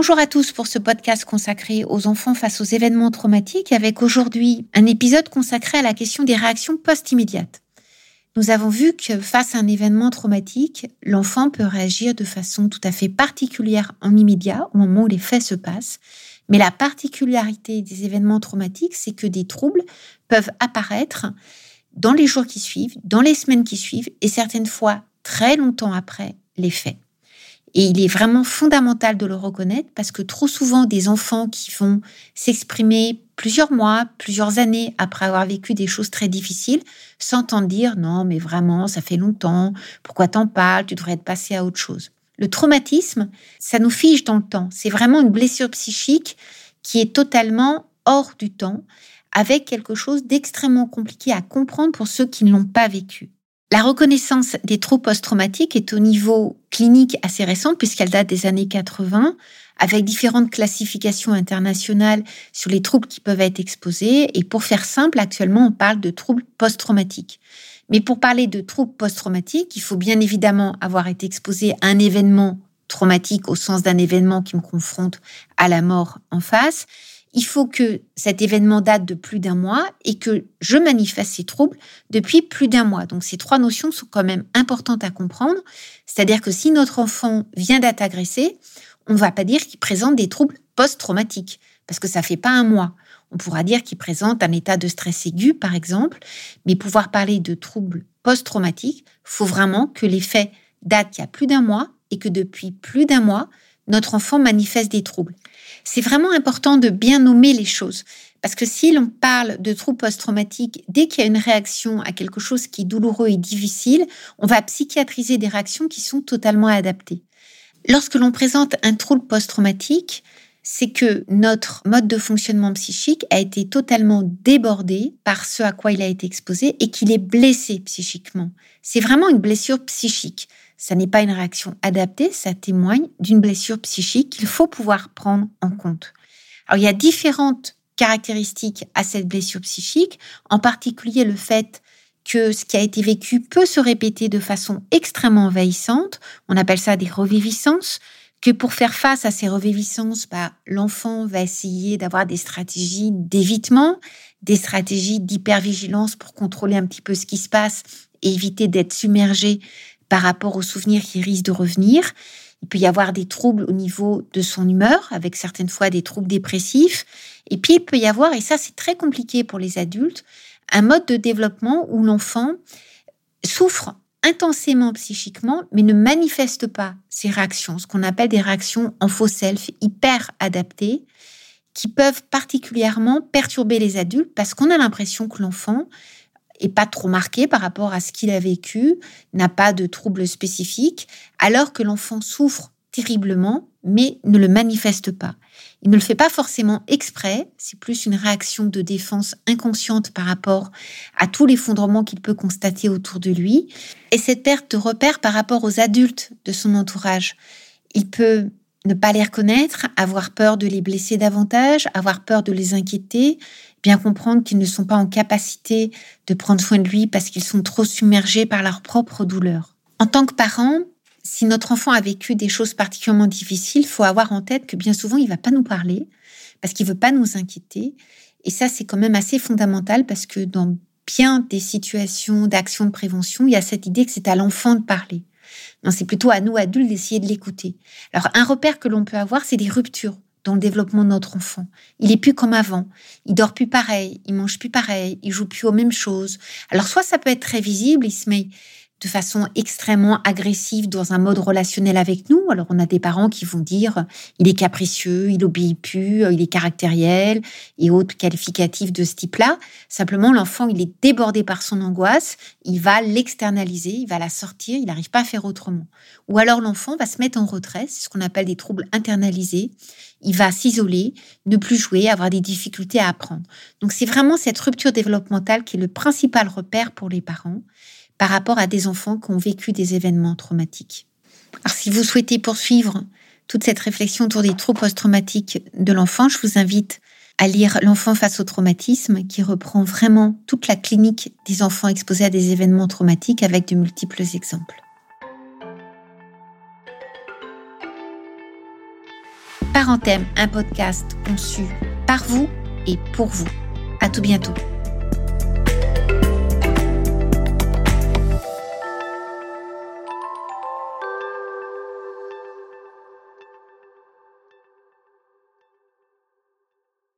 Bonjour à tous pour ce podcast consacré aux enfants face aux événements traumatiques avec aujourd'hui un épisode consacré à la question des réactions post-immédiates. Nous avons vu que face à un événement traumatique, l'enfant peut réagir de façon tout à fait particulière en immédiat au moment où les faits se passent. Mais la particularité des événements traumatiques, c'est que des troubles peuvent apparaître dans les jours qui suivent, dans les semaines qui suivent et certaines fois très longtemps après les faits. Et il est vraiment fondamental de le reconnaître parce que trop souvent, des enfants qui vont s'exprimer plusieurs mois, plusieurs années après avoir vécu des choses très difficiles, s'entendent dire non, mais vraiment, ça fait longtemps, pourquoi t'en parles, tu devrais être passé à autre chose. Le traumatisme, ça nous fige dans le temps. C'est vraiment une blessure psychique qui est totalement hors du temps, avec quelque chose d'extrêmement compliqué à comprendre pour ceux qui ne l'ont pas vécu. La reconnaissance des troubles post-traumatiques est au niveau clinique assez récente puisqu'elle date des années 80 avec différentes classifications internationales sur les troubles qui peuvent être exposés. Et pour faire simple, actuellement, on parle de troubles post-traumatiques. Mais pour parler de troubles post-traumatiques, il faut bien évidemment avoir été exposé à un événement traumatique au sens d'un événement qui me confronte à la mort en face il faut que cet événement date de plus d'un mois et que je manifeste ces troubles depuis plus d'un mois. Donc ces trois notions sont quand même importantes à comprendre. C'est-à-dire que si notre enfant vient d'être agressé, on ne va pas dire qu'il présente des troubles post-traumatiques parce que ça fait pas un mois. On pourra dire qu'il présente un état de stress aigu, par exemple, mais pouvoir parler de troubles post-traumatiques, faut vraiment que les faits datent il y a plus d'un mois et que depuis plus d'un mois, notre enfant manifeste des troubles. C'est vraiment important de bien nommer les choses. Parce que si l'on parle de troubles post-traumatiques, dès qu'il y a une réaction à quelque chose qui est douloureux et difficile, on va psychiatriser des réactions qui sont totalement adaptées. Lorsque l'on présente un trouble post-traumatique, c'est que notre mode de fonctionnement psychique a été totalement débordé par ce à quoi il a été exposé et qu'il est blessé psychiquement. C'est vraiment une blessure psychique. Ça n'est pas une réaction adaptée, ça témoigne d'une blessure psychique qu'il faut pouvoir prendre en compte. Alors, il y a différentes caractéristiques à cette blessure psychique, en particulier le fait que ce qui a été vécu peut se répéter de façon extrêmement envahissante. On appelle ça des reviviscences. Que pour faire face à ces reviviscences, bah, l'enfant va essayer d'avoir des stratégies d'évitement, des stratégies d'hypervigilance pour contrôler un petit peu ce qui se passe et éviter d'être submergé par rapport aux souvenirs qui risquent de revenir. Il peut y avoir des troubles au niveau de son humeur, avec certaines fois des troubles dépressifs. Et puis, il peut y avoir, et ça c'est très compliqué pour les adultes, un mode de développement où l'enfant souffre intensément psychiquement, mais ne manifeste pas ses réactions, ce qu'on appelle des réactions en faux self, hyper adaptées, qui peuvent particulièrement perturber les adultes parce qu'on a l'impression que l'enfant est pas trop marqué par rapport à ce qu'il a vécu, n'a pas de troubles spécifiques, alors que l'enfant souffre terriblement, mais ne le manifeste pas. Il ne le fait pas forcément exprès, c'est plus une réaction de défense inconsciente par rapport à tout l'effondrement qu'il peut constater autour de lui, et cette perte de repère par rapport aux adultes de son entourage. Il peut ne pas les reconnaître, avoir peur de les blesser davantage, avoir peur de les inquiéter, bien comprendre qu'ils ne sont pas en capacité de prendre soin de lui parce qu'ils sont trop submergés par leur propre douleur. En tant que parent, si notre enfant a vécu des choses particulièrement difficiles, il faut avoir en tête que bien souvent, il va pas nous parler parce qu'il veut pas nous inquiéter. Et ça, c'est quand même assez fondamental parce que dans bien des situations d'action de prévention, il y a cette idée que c'est à l'enfant de parler. Non, c'est plutôt à nous, adultes, d'essayer de l'écouter. Alors, un repère que l'on peut avoir, c'est des ruptures dans le développement de notre enfant. Il est plus comme avant. Il dort plus pareil, il mange plus pareil, il joue plus aux mêmes choses. Alors soit ça peut être très visible, il se met de façon extrêmement agressive dans un mode relationnel avec nous. Alors on a des parents qui vont dire il est capricieux, il obéit plus, il est caractériel et autres qualificatifs de ce type-là. Simplement l'enfant il est débordé par son angoisse, il va l'externaliser, il va la sortir, il n'arrive pas à faire autrement. Ou alors l'enfant va se mettre en retrait, c'est ce qu'on appelle des troubles internalisés. Il va s'isoler, ne plus jouer, avoir des difficultés à apprendre. Donc c'est vraiment cette rupture développementale qui est le principal repère pour les parents par rapport à des enfants qui ont vécu des événements traumatiques. Alors si vous souhaitez poursuivre toute cette réflexion autour des troubles post-traumatiques de l'enfant, je vous invite à lire L'enfant face au traumatisme, qui reprend vraiment toute la clinique des enfants exposés à des événements traumatiques avec de multiples exemples. Parenthème, un podcast conçu par vous et pour vous. À tout bientôt.